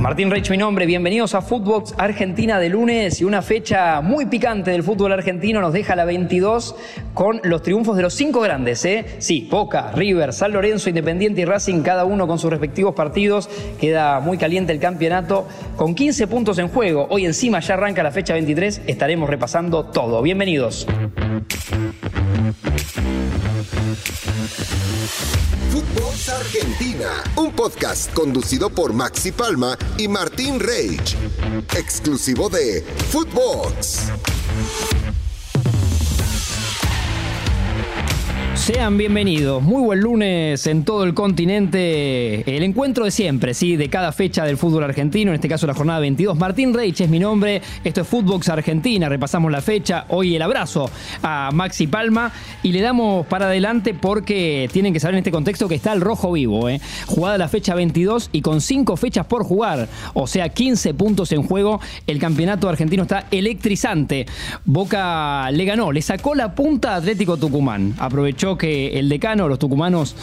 Martín Reich, mi nombre. Bienvenidos a Footbox Argentina de lunes y una fecha muy picante del fútbol argentino nos deja la 22 con los triunfos de los cinco grandes. ¿eh? Sí, Boca, River, San Lorenzo, Independiente y Racing, cada uno con sus respectivos partidos. Queda muy caliente el campeonato con 15 puntos en juego. Hoy encima ya arranca la fecha 23. Estaremos repasando todo. Bienvenidos. Footbox Argentina, un podcast conducido por Maxi Palma y Martín Reich, exclusivo de Footbox. Sean bienvenidos. Muy buen lunes en todo el continente. El encuentro de siempre, ¿sí? De cada fecha del fútbol argentino, en este caso la jornada 22. Martín Reich es mi nombre. Esto es Footbox Argentina. Repasamos la fecha. Hoy el abrazo a Maxi Palma y le damos para adelante porque tienen que saber en este contexto que está el rojo vivo, ¿eh? Jugada la fecha 22 y con 5 fechas por jugar, o sea, 15 puntos en juego. El campeonato argentino está electrizante. Boca le ganó, le sacó la punta a Atlético Tucumán. Aprovechó que el decano, los tucumanos,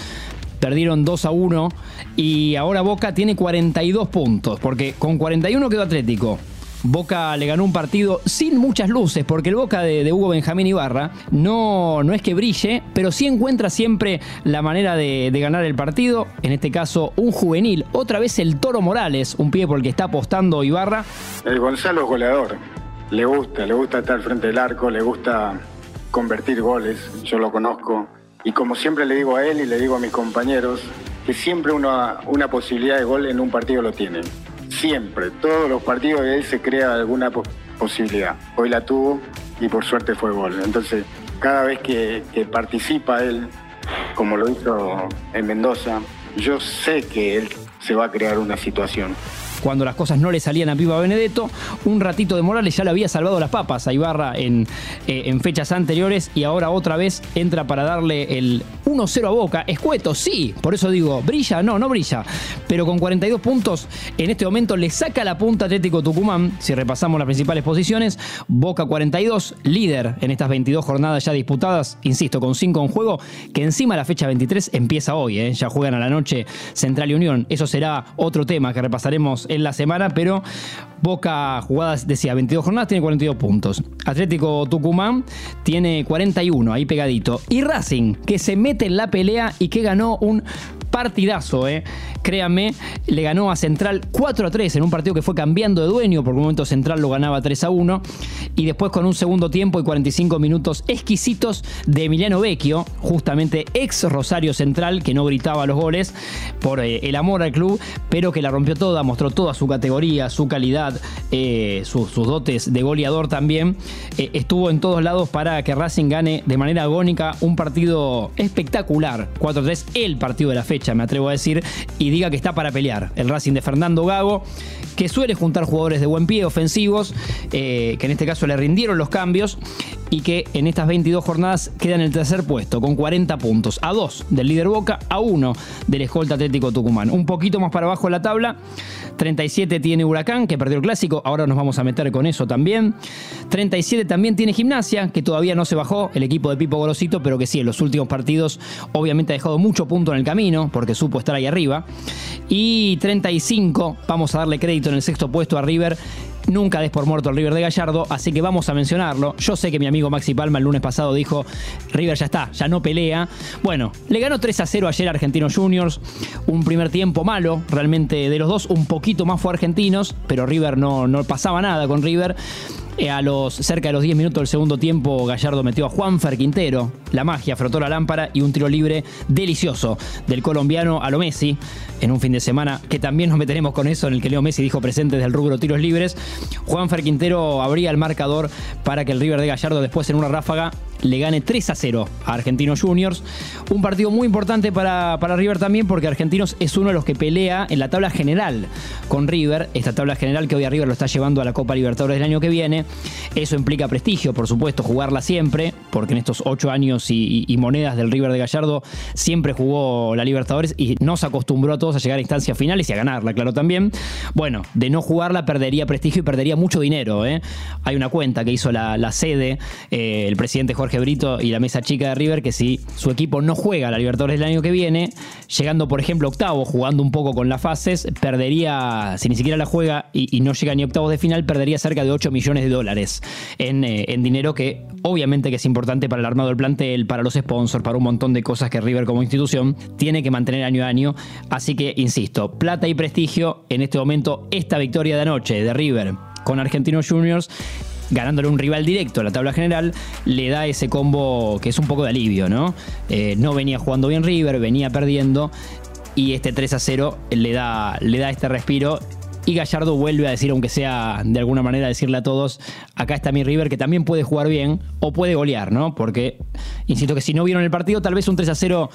perdieron 2 a 1 y ahora Boca tiene 42 puntos, porque con 41 quedó Atlético. Boca le ganó un partido sin muchas luces, porque el Boca de, Hugo Benjamín Ibarra no, no es que brille, pero sí encuentra siempre la manera de, ganar el partido. En este caso, un juvenil, otra vez el Toro Morales, un pie por el que está apostando Ibarra. El Gonzalo es goleador, le gusta, le gusta estar frente del arco, le gusta convertir goles, yo lo conozco. Y como siempre le digo a él y le digo a mis compañeros, que siempre una, una posibilidad de gol en un partido lo tienen. Siempre, todos los partidos de él se crea alguna posibilidad. Hoy la tuvo y por suerte fue gol. Entonces, cada vez que, que participa él, como lo hizo en Mendoza, yo sé que él se va a crear una situación cuando las cosas no le salían a Pipa Benedetto. Un ratito de Morales ya le había salvado las papas a Ibarra en, eh, fechas anteriores y ahora otra vez entra para darle el 1-0 a Boca. Escueto, sí, por eso digo, brilla, no, no brilla. Pero con 42 puntos, en este momento le saca la punta Atlético Tucumán. Si repasamos las principales posiciones, Boca 42, líder en estas 22 jornadas ya disputadas, insisto, con 5 en juego, que encima la fecha 23 empieza hoy, ¿eh? ya juegan a la noche Central y Unión. Eso será otro tema que repasaremos en la semana, pero Boca jugadas, decía, 22 jornadas, tiene 42 puntos. Atlético Tucumán tiene 41, ahí pegadito. Y Racing, que se mete en la pelea y que ganó un partidazo, ¿eh? Créanme, le ganó a Central 4 a 3 en un partido que fue cambiando de dueño, por un momento Central lo ganaba 3 a 1. Y después con un segundo tiempo y 45 minutos exquisitos de Emiliano Vecchio, justamente ex Rosario Central, que no gritaba los goles por eh, el amor al club, pero que la rompió toda, mostró toda su categoría, su calidad, eh, sus, dotes de goleador también. Eh, estuvo en todos lados para que Racing gane de manera agónica un partido espectacular. 4-3, el partido de la fecha me atrevo a decir, y diga que está para pelear. El Racing de Fernando Gago, que suele juntar jugadores de buen pie, ofensivos, eh, que en este caso le rindieron los cambios y que en estas 22 jornadas queda en el tercer puesto, con 40 puntos, a 2 del líder Boca, a 1 del escolta Atlético Tucumán. Un poquito más para abajo en la tabla, 37 tiene Huracán, que perdió el clásico, ahora nos vamos a meter con eso también. 37 también tiene Gimnasia, que todavía no se bajó, el equipo de Pipo Gorosito, pero que sí, en los últimos partidos obviamente ha dejado mucho punto en el camino, porque supo estar ahí arriba. Y 35, vamos a darle crédito en el sexto puesto a River, Nunca des por muerto al River de Gallardo, así que vamos a mencionarlo. Yo sé que mi amigo Maxi Palma el lunes pasado dijo, River ya está, ya no pelea. Bueno, le ganó 3 a 0 ayer a Argentinos Juniors, un primer tiempo malo, realmente de los dos un poquito más fue Argentinos, pero River no, no pasaba nada con River. Eh, a los cerca de los 10 minutos del segundo tiempo, Gallardo metió a Juanfer Quintero. La magia frotó la lámpara y un tiro libre delicioso del colombiano a lo Messi en un fin de semana que también nos meteremos con eso, en el que Leo Messi dijo presente del rubro tiros libres. Juanfer Quintero abría el marcador para que el River de Gallardo después en una ráfaga le gane 3 a 0 a Argentinos Juniors. Un partido muy importante para, para, River también porque Argentinos es uno de los que pelea en la tabla general con River. Esta tabla general que hoy a River lo está llevando a la Copa Libertadores del año que viene. Eso implica prestigio, por supuesto, jugarla siempre porque en estos ocho años y, y monedas del River de Gallardo siempre jugó la Libertadores y nos acostumbró a todos a llegar a instancias finales y a ganarla, claro también. Bueno, de no jugarla perdería prestigio y perdería mucho dinero. ¿eh? Hay una cuenta que hizo la, sede, eh, el presidente Jorge Brito y la mesa chica de River, que si su equipo no juega la Libertadores del año que viene, llegando por ejemplo octavo, jugando un poco con las fases, perdería, si ni siquiera la juega y, no llega ni octavos de final, perdería cerca de 8 millones de dólares en, eh, en dinero que obviamente que es importante para el armado del plantel, para los sponsors, para un montón de cosas que River como institución tiene que mantener año a año. Así que, insisto, plata y prestigio en este momento, esta victoria de anoche de River con Argentinos Juniors ganándole un rival directo a la tabla general, le da ese combo que es un poco de alivio, ¿no? Eh, no venía jugando bien River, venía perdiendo y este 3 a 0 le da, le da este respiro y Gallardo vuelve a decir, aunque sea de alguna manera decirle a todos, acá está mi River que también puede jugar bien o puede golear, ¿no? Porque, insisto que si no vieron el partido, tal vez un 3 a 0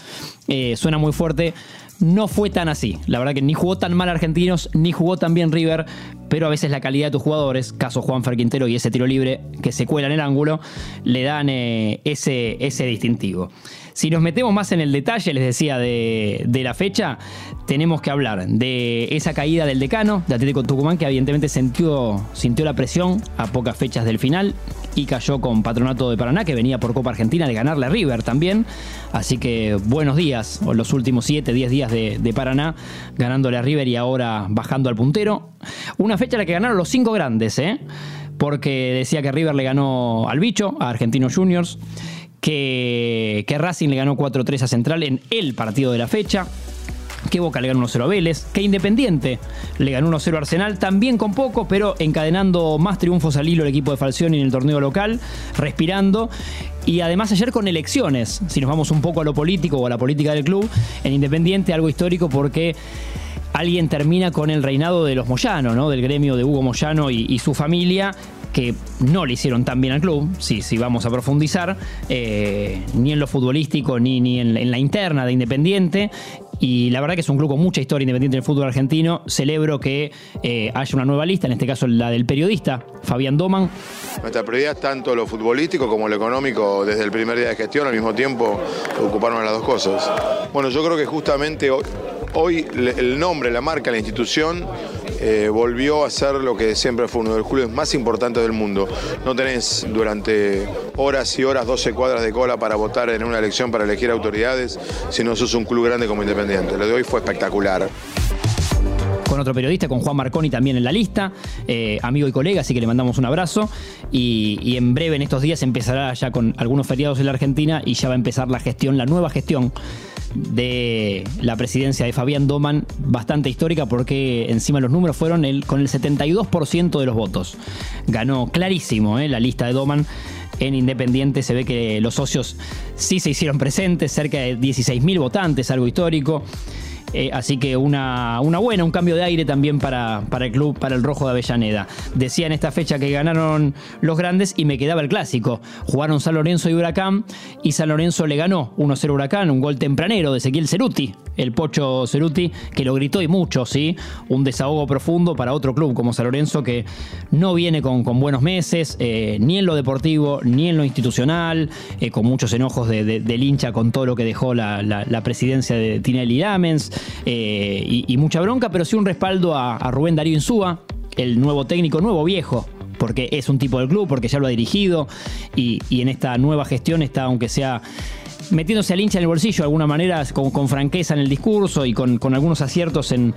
eh, suena muy fuerte. No fue tan así. La verdad que ni jugó tan mal Argentinos, ni jugó tan bien River, pero a veces la calidad de tus jugadores, caso Juan Quintero y ese tiro libre que se cuela en el ángulo, le dan eh, ese, ese distintivo. Si nos metemos más en el detalle, les decía, de, la fecha, tenemos que hablar de esa caída del decano, de Atlético Tucumán, que evidentemente sintió, sintió la presión a pocas fechas del final y cayó con Patronato de Paraná, que venía por Copa Argentina de ganarle a River también. Así que buenos días, o los últimos 7, 10 días de, Paraná, ganándole a River y ahora bajando al puntero. Una fecha en la que ganaron los cinco grandes, ¿eh? porque decía que River le ganó al bicho, a Argentinos Juniors que, Racing le ganó 4-3 a Central en el partido de la fecha que Boca le ganó 1-0 a Vélez, que Independiente le ganó 1-0 a Arsenal, también con poco, pero encadenando más triunfos al hilo el equipo de Falcioni en el torneo local, respirando. Y además ayer con elecciones, si nos vamos un poco a lo político o a la política del club, en Independiente algo histórico porque alguien termina con el reinado de los Moyano, ¿no? del gremio de Hugo Moyano y su familia, que no le hicieron tan bien al club, si, si vamos a profundizar, eh, ni en lo futbolístico ni, ni en, la interna de Independiente. Y la verdad que es un club con mucha historia independiente en el fútbol argentino. Celebro que eh, haya una nueva lista, en este caso la del periodista Fabián Doman. Nuestra prioridad es tanto lo futbolístico como lo económico desde el primer día de gestión, al mismo tiempo ocuparnos las dos cosas. Bueno, yo creo que justamente hoy el nombre, la marca, la institución eh, volvió a ser lo que siempre fue uno de los clubes más importantes del mundo. No tenés durante horas y horas 12 cuadras de cola para votar en una elección para elegir autoridades, si no sos un club grande como Independiente. Lo de hoy fue espectacular con otro periodista, con Juan Marconi también en la lista, eh, amigo y colega, así que le mandamos un abrazo. Y, y, en breve, en estos días, empezará ya con algunos feriados en la Argentina y ya va a empezar la gestión, la nueva gestión de la presidencia de Fabián Doman, bastante histórica porque encima los números fueron con el 72% de los votos. Ganó clarísimo eh, la lista de Doman. En Independiente se ve que los socios sí se hicieron presentes, cerca de 16.000 votantes, algo histórico. Eh, así que una, una, buena, un cambio de aire también para, para, el club, para el Rojo de Avellaneda. Decía en esta fecha que ganaron los grandes y me quedaba el clásico. Jugaron San Lorenzo y Huracán y San Lorenzo le ganó 1-0 Huracán, un gol tempranero de Ezequiel Ceruti, el Pocho Ceruti, que lo gritó y mucho, ¿sí? Un desahogo profundo para otro club como San Lorenzo que no viene con, con buenos meses, eh, ni en lo deportivo, ni en lo institucional, eh, con muchos enojos de, del hincha con todo lo que dejó la, la, presidencia de Tinelli Lamens. Eh, y, mucha bronca, pero sí un respaldo a, Rubén Darío Insúa, el nuevo técnico, nuevo viejo, porque es un tipo del club, porque ya lo ha dirigido y, en esta nueva gestión está, aunque sea metiéndose al hincha en el bolsillo de alguna manera, con, franqueza en el discurso y con, algunos aciertos en,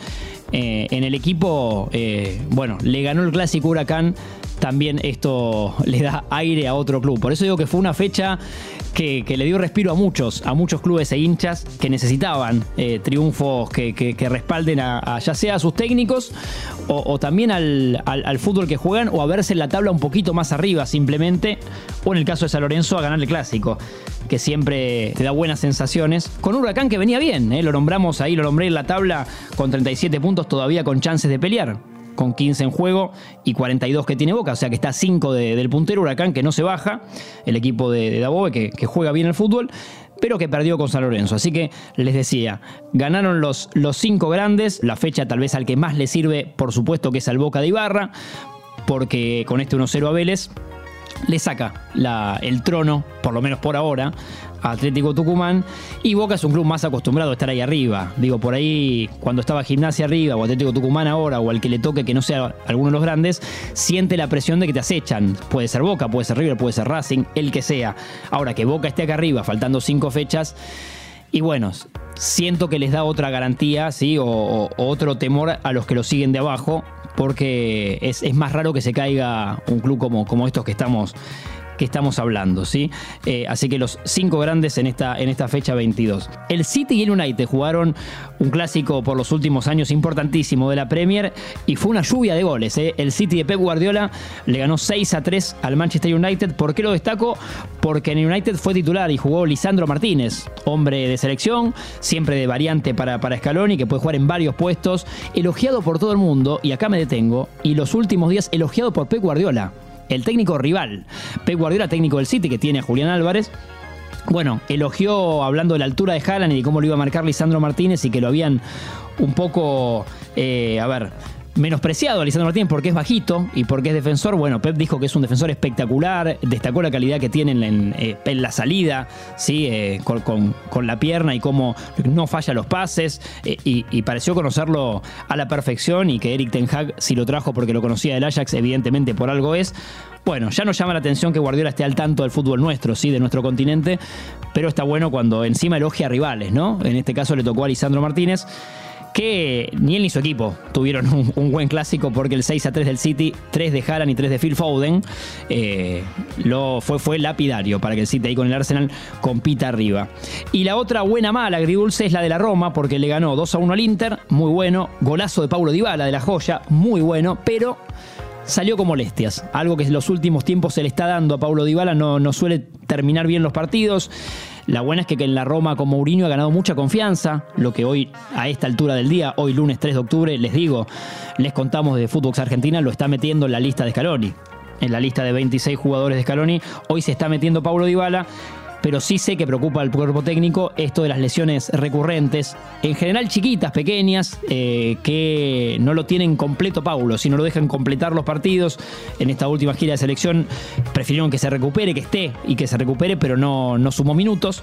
eh, en el equipo, eh, bueno, le ganó el clásico Huracán, también esto le da aire a otro club. Por eso digo que fue una fecha que, le dio respiro a muchos, a muchos clubes e hinchas que necesitaban eh, triunfos que, respalden a, ya sea a sus técnicos o, también al, fútbol que juegan o a verse en la tabla un poquito más arriba simplemente, o en el caso de San Lorenzo a ganar el clásico que siempre te da buenas sensaciones. Con Huracán que venía bien, eh, lo nombramos ahí, lo nombré en la tabla con 37 puntos todavía con chances de pelear con 15 en juego y 42 que tiene Boca, o sea que está 5 del puntero Huracán que no se baja, el equipo de, Dabobe que, juega bien el fútbol, pero que perdió con San Lorenzo. Así que les decía, ganaron los, los cinco grandes, la fecha tal vez al que más le sirve, por supuesto que es al Boca de Ibarra, porque con este 1-0 a Vélez le saca el trono, por lo menos por ahora, Atlético Tucumán. Y Boca es un club más acostumbrado a estar ahí arriba. Digo, por ahí, cuando estaba Gimnasia arriba, o Atlético Tucumán ahora, o al que le toque que no sea alguno de los grandes, siente la presión de que te acechan. Puede ser Boca, puede ser River, puede ser Racing, el que sea. Ahora que Boca esté acá arriba, faltando cinco fechas. Y bueno, siento que les da otra garantía, ¿sí? O, otro temor a los que lo siguen de abajo, porque es, más raro que se caiga un club como, como estos que estamos que estamos hablando, ¿sí? Eh, así que los cinco grandes en esta, en esta fecha 22. El City y el United jugaron un clásico por los últimos años importantísimo de la Premier y fue una lluvia de goles. ¿eh? El City de Pep Guardiola le ganó 6 a 3 al Manchester United. ¿Por qué lo destaco? Porque en United fue titular y jugó Lisandro Martínez, hombre de selección, siempre de variante para, para Scaloni, que puede jugar en varios puestos, elogiado por todo el mundo, y acá me detengo, y los últimos días elogiado por Pep Guardiola el técnico rival. Pep Guardiola, técnico del City, que tiene a Julián Álvarez. Bueno, elogió hablando de la altura de Haaland y de cómo lo iba a marcar Lisandro Martínez y que lo habían un poco, eh, a ver, menospreciado a Lisandro Martínez porque es bajito y porque es defensor. Bueno, Pep dijo que es un defensor espectacular, destacó la calidad que tiene en, eh, la salida, ¿sí? Eh, con, la pierna y cómo no falla los pases. Eh, y, pareció conocerlo a la perfección y que Eric Ten Hag, si lo trajo porque lo conocía del Ajax, evidentemente por algo es. Bueno, ya nos llama la atención que Guardiola esté al tanto del fútbol nuestro, sí, de nuestro continente, pero está bueno cuando encima elogia a rivales, ¿no? En este caso le tocó a Lisandro Martínez que ni él ni su equipo tuvieron un, buen clásico porque el 6 a 3 del City, 3 de Haaland y 3 de Phil Foden, eh, lo fue, fue lapidario para que el City ahí con el Arsenal compita arriba. Y la otra buena mala, agridulce, es la de la Roma porque le ganó 2 a 1 al Inter, muy bueno, golazo de Paulo Dybala de la joya, muy bueno, pero salió con molestias. Algo que en los últimos tiempos se le está dando a Paulo Dybala, no, no suele terminar bien los partidos. La buena es que en la Roma con Mourinho ha ganado mucha confianza, lo que hoy a esta altura del día, hoy lunes 3 de octubre, les digo, les contamos de Fútbol Argentina, lo está metiendo en la lista de Scaloni. En la lista de 26 jugadores de Scaloni, hoy se está metiendo Paulo Dybala pero sí sé que preocupa al cuerpo técnico esto de las lesiones recurrentes, en general chiquitas, pequeñas, eh, que no lo tienen completo Paulo, si no lo dejan completar los partidos. En esta última gira de selección prefirieron que se recupere, que esté y que se recupere, pero no, no sumó minutos.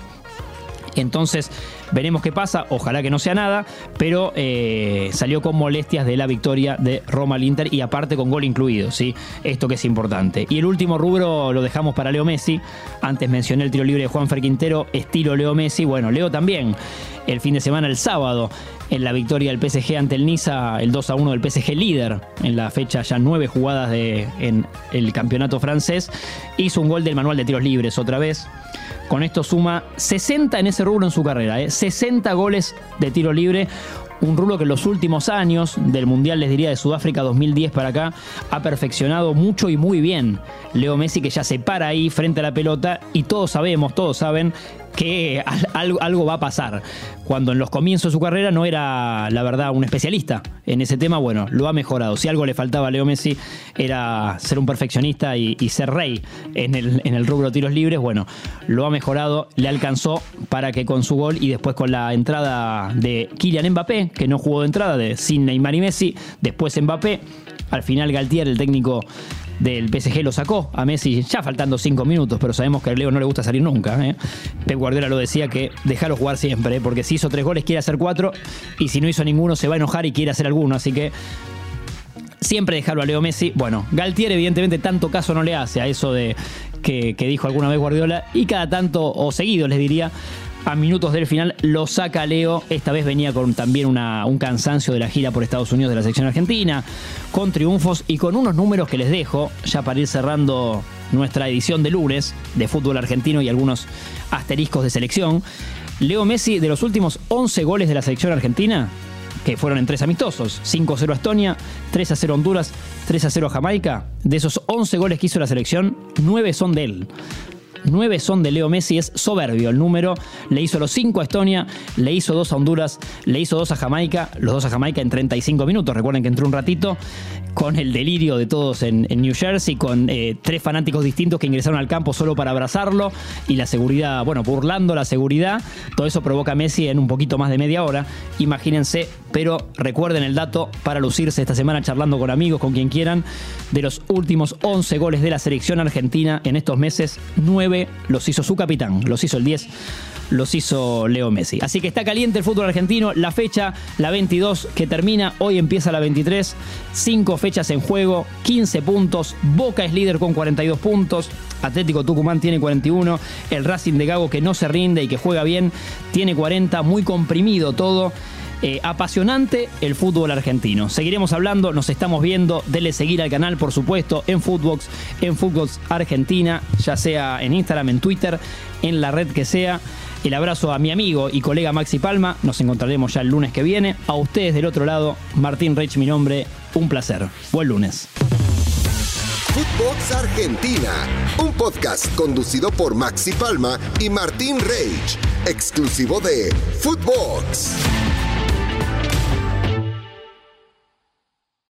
Entonces veremos qué pasa, ojalá que no sea nada, pero eh, salió con molestias de la victoria de Roma al Inter y aparte con gol incluido, ¿sí? Esto que es importante. Y el último rubro lo dejamos para Leo Messi. Antes mencioné el tiro libre de Juan Quintero, estilo Leo Messi. Bueno, Leo también el fin de semana, el sábado, en la victoria del PSG ante el Niza, el 2 a 1 del PSG líder en la fecha ya nueve jugadas de, en el campeonato francés, hizo un gol del manual de tiros libres otra vez. Con esto suma 60 en ese rubro en su carrera, 60 ¿eh? goles de tiro libre. Un rubro que en los últimos años del Mundial, les diría, de Sudáfrica 2010 para acá, ha perfeccionado mucho y muy bien. Leo Messi que ya se para ahí frente a la pelota y todos sabemos, todos saben que algo, va a pasar. Cuando en los comienzos de su carrera no era, la verdad, un especialista en ese tema, bueno, lo ha mejorado. Si algo le faltaba a Leo Messi era ser un perfeccionista y, ser rey en el, en el rubro tiros libres, bueno, lo ha mejorado, le alcanzó para que con su gol y después con la entrada de Kylian Mbappé, que no jugó de entrada, de sin Neymar y Messi, después Mbappé, al final Galtier, el técnico del PSG lo sacó a Messi ya faltando cinco minutos, pero sabemos que a Leo no le gusta salir nunca. ¿eh? Pep Guardiola lo decía que déjalo jugar siempre, ¿eh? porque si hizo tres goles quiere hacer cuatro y si no hizo ninguno se va a enojar y quiere hacer alguno, así que siempre dejarlo a Leo Messi. Bueno, Galtier evidentemente tanto caso no le hace a eso de que, que dijo alguna vez Guardiola y cada tanto o seguido les diría a minutos del final lo saca Leo. Esta vez venía con también un cansancio de la gira por Estados Unidos de la sección argentina, con triunfos y con unos números que les dejo ya para ir cerrando nuestra edición de lunes de fútbol argentino y algunos asteriscos de selección. Leo Messi, de los últimos 11 goles de la selección argentina, que fueron en tres amistosos, 5-0 a Estonia, 3-0 a Honduras, 3-0 a Jamaica, de esos 11 goles que hizo la selección, 9 son de él. Nueve son de Leo Messi, es soberbio el número. Le hizo los cinco a Estonia, le hizo dos a Honduras, le hizo dos a Jamaica, los dos a Jamaica en 35 minutos. Recuerden que entró un ratito con el delirio de todos en, New Jersey, con eh, tres fanáticos distintos que ingresaron al campo solo para abrazarlo y la seguridad, bueno, burlando la seguridad. Todo eso provoca a Messi en un poquito más de media hora. Imagínense, pero recuerden el dato para lucirse esta semana charlando con amigos, con quien quieran, de los últimos 11 goles de la selección argentina en estos meses, 9 los hizo su capitán, los hizo el 10 los hizo Leo Messi. Así que está caliente el fútbol argentino. La fecha, la 22 que termina, hoy empieza la 23. Cinco fechas en juego, 15 puntos. Boca es líder con 42 puntos. Atlético Tucumán tiene 41. El Racing de Gago que no se rinde y que juega bien tiene 40. Muy comprimido todo. Eh, apasionante el fútbol argentino. Seguiremos hablando, nos estamos viendo. Dele seguir al canal, por supuesto, en Footbox, en Footbox Argentina, ya sea en Instagram, en Twitter, en la red que sea. El abrazo a mi amigo y colega Maxi Palma. Nos encontraremos ya el lunes que viene. A ustedes del otro lado, Martín Reich, mi nombre. Un placer. Buen lunes. Footbox Argentina, un podcast conducido por Maxi Palma y Martín Reich, exclusivo de Footbox.